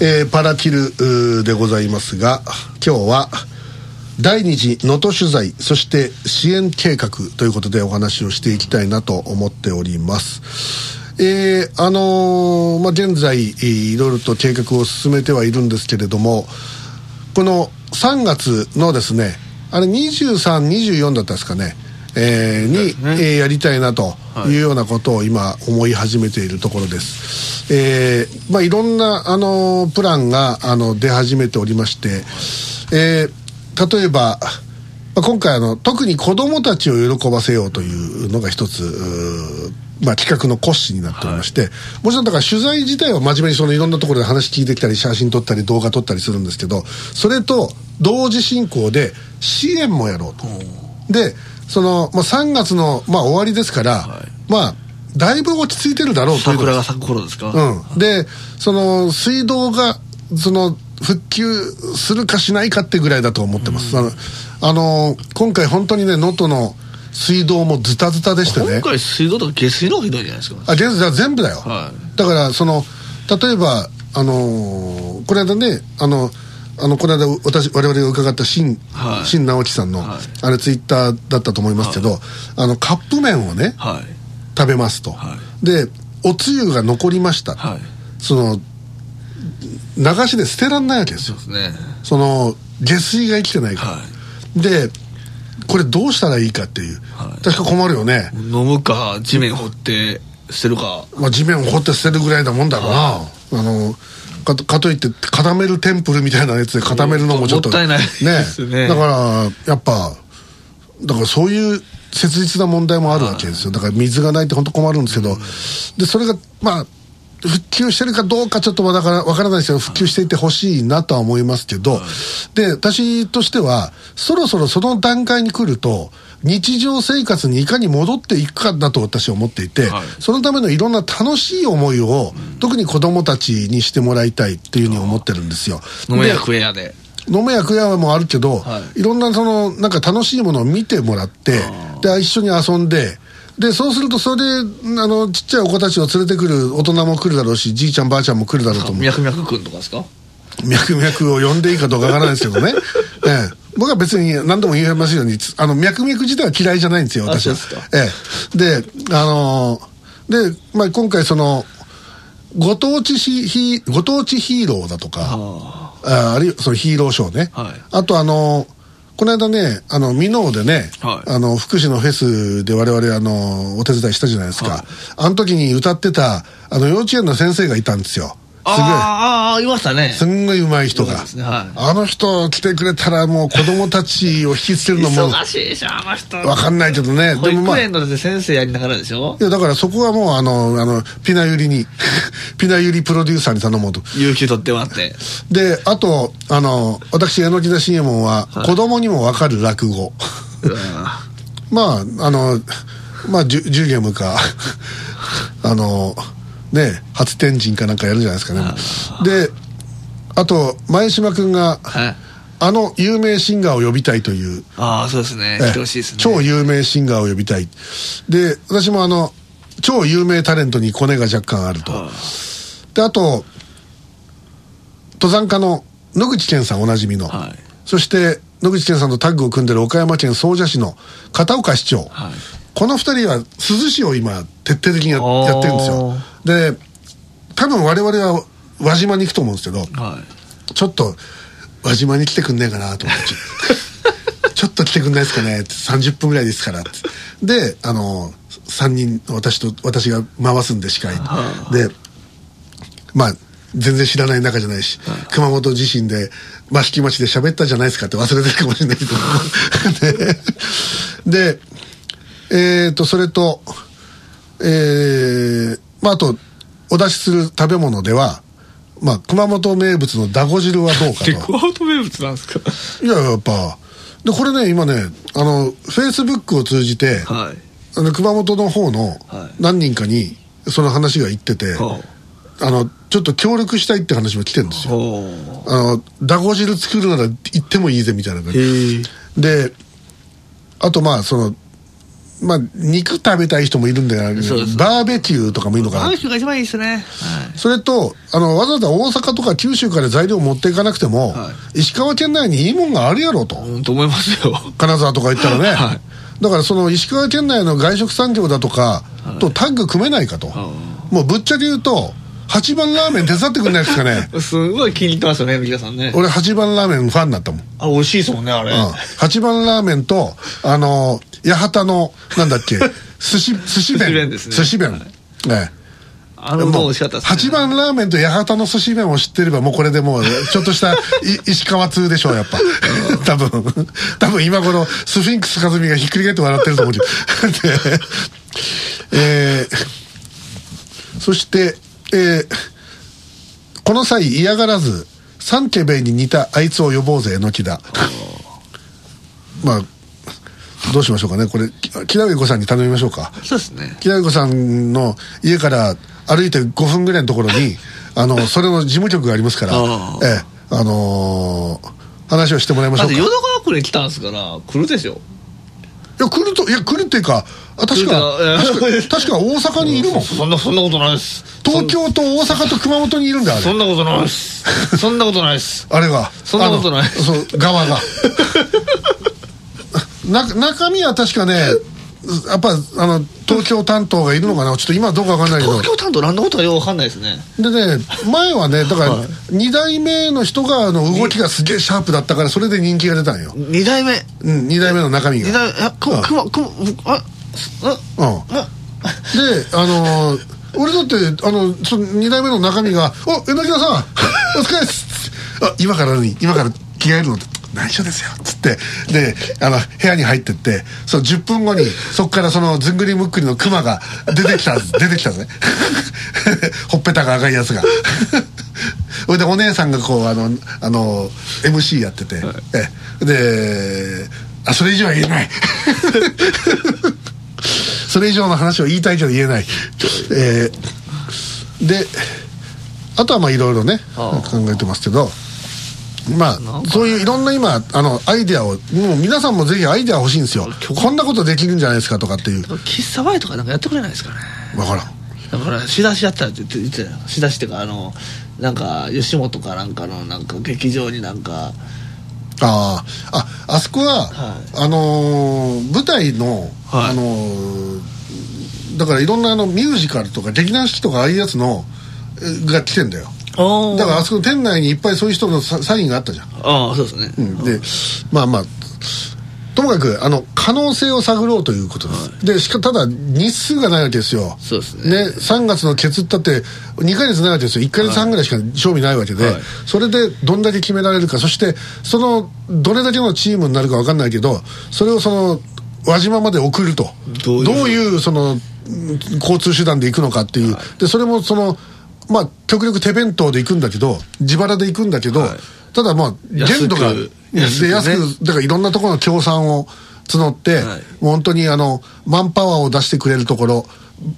えーパラキルでございますが今日は第二次能登取材そして支援計画ということでお話をしていきたいなと思っております。えーあのーまあ、現在、いろいろと計画を進めてはいるんですけれどもこの3月のですねあれ2324だったですかね、えーに、えーやりたいなとい。うようなことを今思い始めているところです、えーまあ、いろんな、あのープランがあの出始めておりまして、えー例えば、まあ、今回あの特に子どもたちを喜ばせようというのが一つまあ、企画の骨子になっておりまして、もちろんだから取材自体は真面目にそのいろんなところで話聞いてきたり写真撮ったり動画撮ったりするんですけどそれと同時進行で支援もやろうと。でその、まあ、3月の、まあ、終わりですから、まあだいぶ落ち着いてるだろうという桜が咲く頃ですか？うん、でその水道がその復旧するかしないかってぐらいだと思ってます、あのあの今回本当にね能登の水道もズタズタでしてね。今回水道とか下水のひどいじゃないですか。あ現在全部だよ、はだからその例えばあのーこの間ねあのあのこの間私我々が伺った新,、はい。新直樹さんの、はい。あれツイッターだったと思いますけど、あのカップ麺をねはい。食べますと、はでおつゆが残りました、はい。その流しで捨てらんないわけですよ。そね。その下水が生きてないから、はでこれどうしたらいいかっていう、はい。確か困るよね、飲むか地面掘って捨てるか。まあ、地面を掘って捨てるぐらいなもんだろうな、あのかとかといって固めるテンプルみたいなやつで固めるのもちょっともったいないですね。だからやっぱだからそういう切実な問題もあるわけですよ。だから水がないって本当困るんですけど、でそれがまあ復旧してるかどうかちょっとまだからわからないですけど復旧していってほしいなとは思いますけど、で私としてはそろそろその段階に来ると日常生活にいかに戻っていくかだと私は思っていて、はい。そのためのいろんな楽しい思いを、特に子供たちにしてもらいたいっていうふうに思ってるんですよ。飲めやで食えやで。飲めや食えやもあるけど、、はい。ろんなそのなんか楽しいものを見てもらってで一緒に遊んででそうするとそれであのちっちゃいお子たちを連れてくる大人も来るだろうしじいちゃんばあちゃんも来るだろうと思う。脈々くんとかですか？脈々を呼んでいいかどうかわからないですけどね、ええ、僕は別に何度も言いますようにあの脈々自体は嫌いじゃないんですよ私は。あそうですか。ええ、であのーで、まあ、今回そのご当地ヒヒご当地ヒーローだとかあああるいはそのヒーローショーね、はい。あとあのこの間ねあの箕面でね、はい。あの福祉のフェスで我々あのお手伝いしたじゃないですか、はい。あの時に歌ってたあの幼稚園の先生がいたんですよあーあーいましたね。すんごい上手い人が、ねはい。あの人来てくれたらもう子供たちを引きつけるのも忙しいでしょあの人。わかんないけどね。保でもまあ。先生やりながらでしょ？やだからそこはもうあのあのピナユリに ピナユリプロデューサーに頼もうと。有給取ってもらって。であとあの私榎木田信右衛門は子供にもわかる落語、まああのまあジュジュゲムか。あの ね初天神かなんかやるじゃないですかね。であと前島君がはい。あの有名シンガーを呼びたいという。ああそうですね。来てほしいですね。超有名シンガーを呼びたい。で私もあの超有名タレントにコネが若干あると。はであと登山家の野口健さんおなじみの、はい。そして野口健さんとタッグを組んでる岡山県総社市の片岡市長、はい。この二人は珠洲市を今徹底的にやってるんですよで多分我々は輪島に行くと思うんですけどはい。ちょっと輪島に来てくんねえかなと思って。ちょっと来てくんないですかねって30分ぐらいですからって。であの3人私と私が回すんで司会でまあ全然知らない仲じゃないし、熊本地震で益城町で喋ったじゃないですかって忘れてるかもしれないけど。ででえっ、とそれとえーまああとお出しする食べ物ではまあ熊本名物のだご汁はどうかと。熊本名物なんですか？いややっぱ。でこれね今ねあのフェイスブックを通じて、はい。あの熊本の方のはい。何人かにその話が言ってて、はあのちょっと協力したいって話も来てるんですよ。あのだご汁作るなら行ってもいいぜみたいな感じ。であとまあそのまあ肉食べたい人もいるんだよバーベキューとかもいいのかな。バーベキューが一番いいですね。はい。それとあのわざわざ大阪とか九州から材料持っていかなくても、は石川県内にいいもんがあるやろうと、うん、と思いますよ。金沢とか行ったらね、はい。だからその石川県内の外食産業だとかとタッグ組めないかと、もうぶっちゃけ言うと八番ラーメン手伝ってくんないですかね？すごい気に入ってますよね、皆さんね。俺八番ラーメンファンになったもん、あ、美味しいですもんね、あれ。うん、八番ラーメンとあの八幡のなんだっけ？寿司寿司弁。寿司弁ですね。寿司弁、はい。ええ。あのうどん美味しかったですね。八番ラーメンと八幡の寿司麺を知ってればもうこれでもうちょっとしたい石川通でしょうやっぱ。多分。多分今頃スフィンクス和美がひっくり返って笑ってると思うけど。でえーそして、えーこの際嫌がらず三家兵衛に似たあいつを呼ぼうぜ榎木だ。まあどうしましょうかね。これき木田子さんに頼みましょうか。そうですね。木田子さんの家から歩いて5分ぐらいのところに あのそれの事務局がありますからええあのー話をしてもらいましょうか。いだって淀川区に来たんですから、来るでしょ。や来るといや来るっていうかあ確か確か確か大阪にいるもん そんな、そんなことないです。東京と大阪と熊本にいるんだよあれそんなことないです。そんなことないです。あれがそんなことないそう側が な中身は確かねやっぱあの東京担当がいるのかな？ちょっと今はどうかわかんないけど。東京担当何のことかよくわかんないですね。でね前はねだからはい2代目の人があの動きがすげえシャープだったからそれで人気が出たんよ、二代目。うん、2代目の中身が。二代目、あ、く、くま、くま、あ、あ、うであのー俺だってあのその2代目の中身が「お榎田さんお疲れっす」あ今から何今から着替えるの?」って「内緒ですよ」っつって。であの部屋に入ってってその10分後にそこからそのずんぐりむっくりのクマが出てきた 出てきたぜ ほっぺたが赤いやつが。そ れでお姉さんがこうあのあの MC やってて、えであそれ以上は言えない。それ以上の話を言いたいけど言えない、えーであとはまあいろいろねあ。考えてますけどまあそういういろんな今あのアイデアをもう皆さんもぜひアイデア欲しいんですよ。こんなことできるんじゃないですかとかっていう。喫茶バイとかなんかやってくれないですかね。分からん。だから仕出しやったらって言ってたよ。仕出しっていうかあのなんか吉本かなんかのなんか劇場になんか。ああああそこは、はい。あのー舞台の、はい。あのーだからいろんなあのミュージカルとか劇団四季とかああいうやつのえが来てんだよだからあそこの店内にいっぱいそういう人のササインがあったじゃん。ああそうですね、うん。でまあまあともかくあの可能性を探ろうということです、でしかただ日数がないわけですよ。そうですね。3月のケツったって2ヶ月ないわけですよ。1ヶ月半ぐらいしか賞味ないわけで、はい。それでどんだけ決められるか。そしてそのどれだけのチームになるか分かんないけどそれをその輪島まで送ると。どういうそのうん交通手段で行くのかっていう、でそれもそのまあ極力手弁当で行くんだけど自腹で行くんだけど、はい。ただまあ限度が安くで安くね安くだからいろんなところの協賛を募って、はい。もう本当にあのマンパワーを出してくれるところ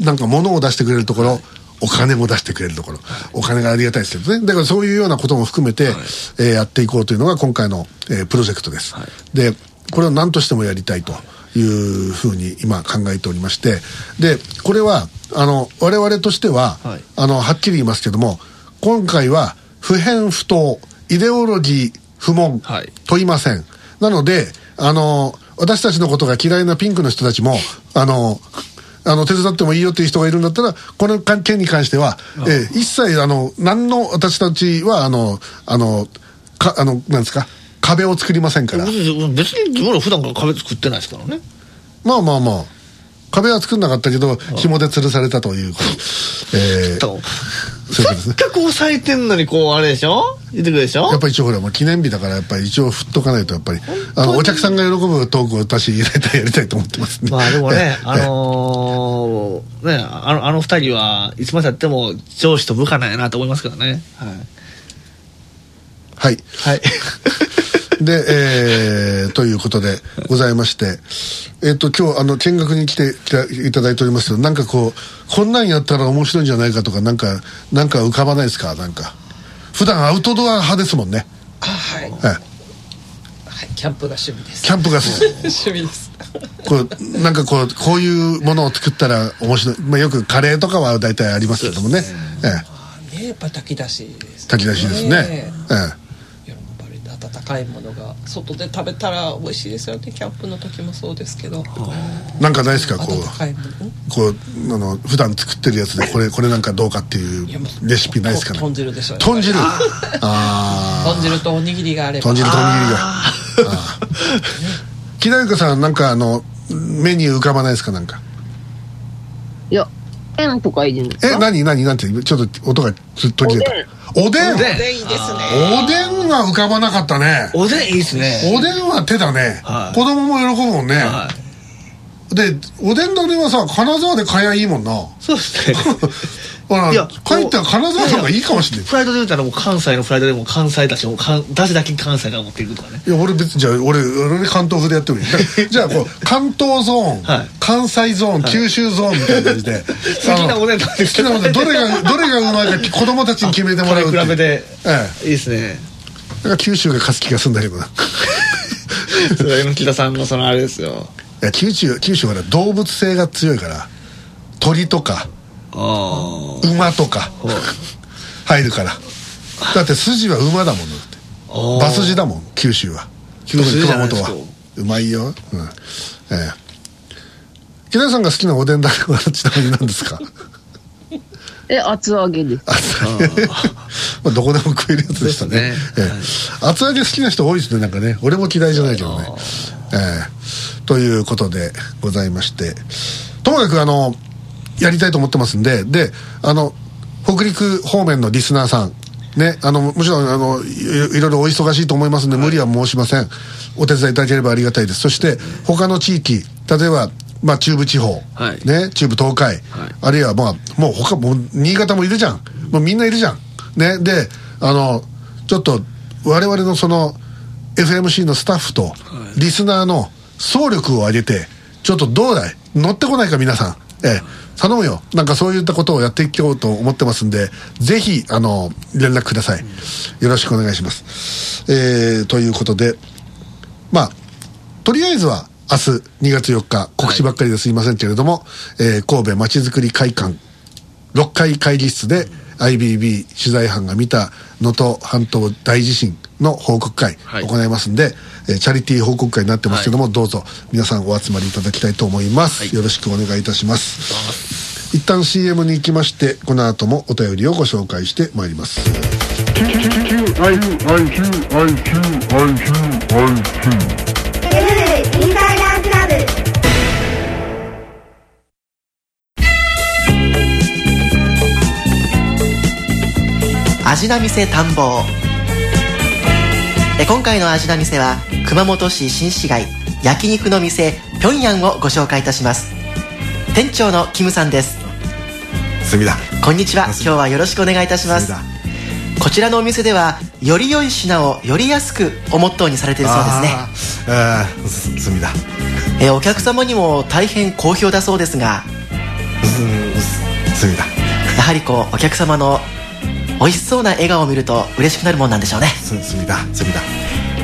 なんか物を出してくれるところ、お金も出してくれるところ、お金がありがたいですけどね。だからそういうようなことも含めて、えーやっていこうというのが今回の、えープロジェクトです、でこれを何としてもやりたいというふうに今考えておりましてでこれはあの我々としては、はい。あのはっきり言いますけども今回は不変不当イデオロギー不問、はい。問いません。なのであの私たちのことが嫌いなピンクの人たちもあのあの手伝ってもいいよっていう人がいるんだったらこの件に関しては、えー一切あの何の私たちはあのあのかあのなんですか壁を作りませんから。別に別に自分ら普段から壁作ってないですからね。まあまあまあ壁は作んなかったけど紐で吊るされたということ、えーと。せっかく抑えてんのにこうあれでしょ？言ってくるでしょ？やっぱり一応ほらもう記念日だからやっぱり一応振っとかないとやっぱりあのお客さんが喜ぶトークを私入れたいやりたいと思ってますね。まあでもねえ、え あのーね、あのあの二人はいつまでたっても上司と部下なんやなと思いますけどね。はい。はい。はい。で、えーということでございまして、えっ、と、今日、あの、見学に来ていただいておりますけど、なんかこう、こんなんやったら面白いんじゃないかとか、なんか、なんか浮かばないですか？なんか。普段アウトドア派ですもんね。あはい、ええ。はい、キャンプが趣味です。キャンプが。趣味です。こうなんかこうこういうものを作ったら面白い、まあ、よくカレーとかは大体ありますけどもね。ええ。ねやっぱ炊き出しですね。炊き出しですね。え。えやっぱり温かいものが外で食べたら美味しいですよね。キャンプの時もそうですけど。なんかないですか？こうこうあの普段作ってるやつでこれこれなんかどうかっていうレシピないですかね？と豚汁でしょ豚汁？ああ豚汁とおにぎりがあれば。豚汁とおにぎりが。木田由香さんなんかあのメニュー浮かばないですか？なんか。いや、円とかいるんですえか何？何？なんてちょっと音がずっと切れたおでん。おでんいいですね。おでんが浮かばなかったね。おでんいいっすね。おでんは手だね、はい。子供も喜ぶもんね、はでおでんだねはさ金沢で買えばいいもんな。そうですね ほらいや帰ったら金沢さんがいいかもしれない。フライドで言うたらもう関西のフライドでも関西だしもうかんだけ関西から持っていくとかね。いや俺別にじゃあ俺俺関東風でやってもいい。じゃあこう関東ゾーン、はい。関西ゾーン、九州ゾーンみたいな感じで。好きなおでん好きなおでんどれがどれがうまいか子供たちに決めてもらうって比べでえいいですね。だから九州が勝つ気がするんだけどな。いそれ木田さんのそのあれですよ。や九州九州はね動物性が強いから鳥とかあ馬とか入るから。だって筋は馬だもんだって。あ馬筋だもん九州は。九州熊本は。うまいよ。うん。ええ。木田さんが好きなおでんだれはちなみに何ですか？え、厚揚げです。あまあどこでも食えるやつでしたね。そうええ。厚揚げ好きな人多いですねなんかね。俺も嫌いじゃないけどね。ええ。ということでございまして。ともかくあのやりたいと思ってますんで。であの北陸方面のリスナーさん。ね、あのもちろんあのいいろいろお忙しいと思いますので、無理は申しません。お手伝いいただければありがたいです。そして他の地域例えば、まあ、中部地方、はい。ね、中部東海、あるいはまあもう他もう新潟もいるじゃん。もうみんないるじゃん。ねであのちょっと我々のその FMC のスタッフとリスナーの総力を上げてちょっとどうだい？乗ってこないか皆さん。ええ頼むよ。なんかそういったことをやっていこうと思ってますんでぜひあの連絡ください。よろしくお願いします。えー、ということでまあとりあえずは明日2月4日告知ばっかりです。い。ませんけれども、えー神戸まちづくり会館6階会議室で IBB 取材班が見た能登半島大地震の報告会はい。行いますんで、えーチャリティー報告会になってますけども、どうぞ皆さんお集まりいただきたいと思います、はい。よろしくお願いいたします一旦 CM に行きましてこの後もお便りをご紹介してまいります。味な店探訪。え今回の味な店は熊本市新市街焼肉の店ぴょんやんをご紹介いたします。店長のキムさんです。隅田。こんにちは。今日はよろしくお願いいたします。こちらのお店ではより良い品をより安くをモットーにされているそうですね。あーす隅田。えお客様にも大変好評だそうですが。隅田。やはりこうお客様の美味しそうな笑顔を見ると嬉しくなるもんなんでしょうね。隅田隅田。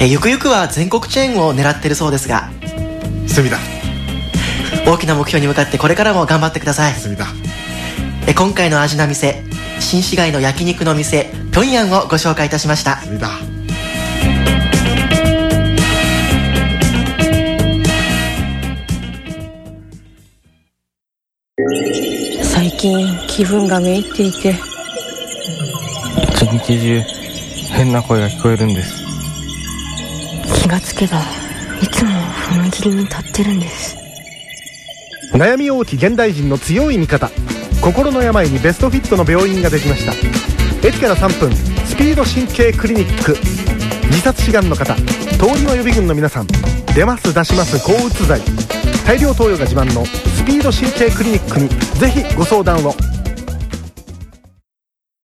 えゆくゆくは全国チェーンを狙ってるそうですが。隅田。大きな目標に向かってこれからも頑張ってください。隅田え今回の味な店新市街の焼肉の店ピョンヤンをご紹介いたしました。隅田最近気分がめいっていて。一日中変な声が聞こえるんです。気がつけばいつも踏切に立ってるんです。悩み多き現代人の強い味方心の病にベストフィットの病院ができました。駅から3分スピード神経クリニック。自殺志願の方通りの予備軍の皆さん出ます出します抗うつ剤。大量投与が自慢のスピード神経クリニックにぜひご相談を。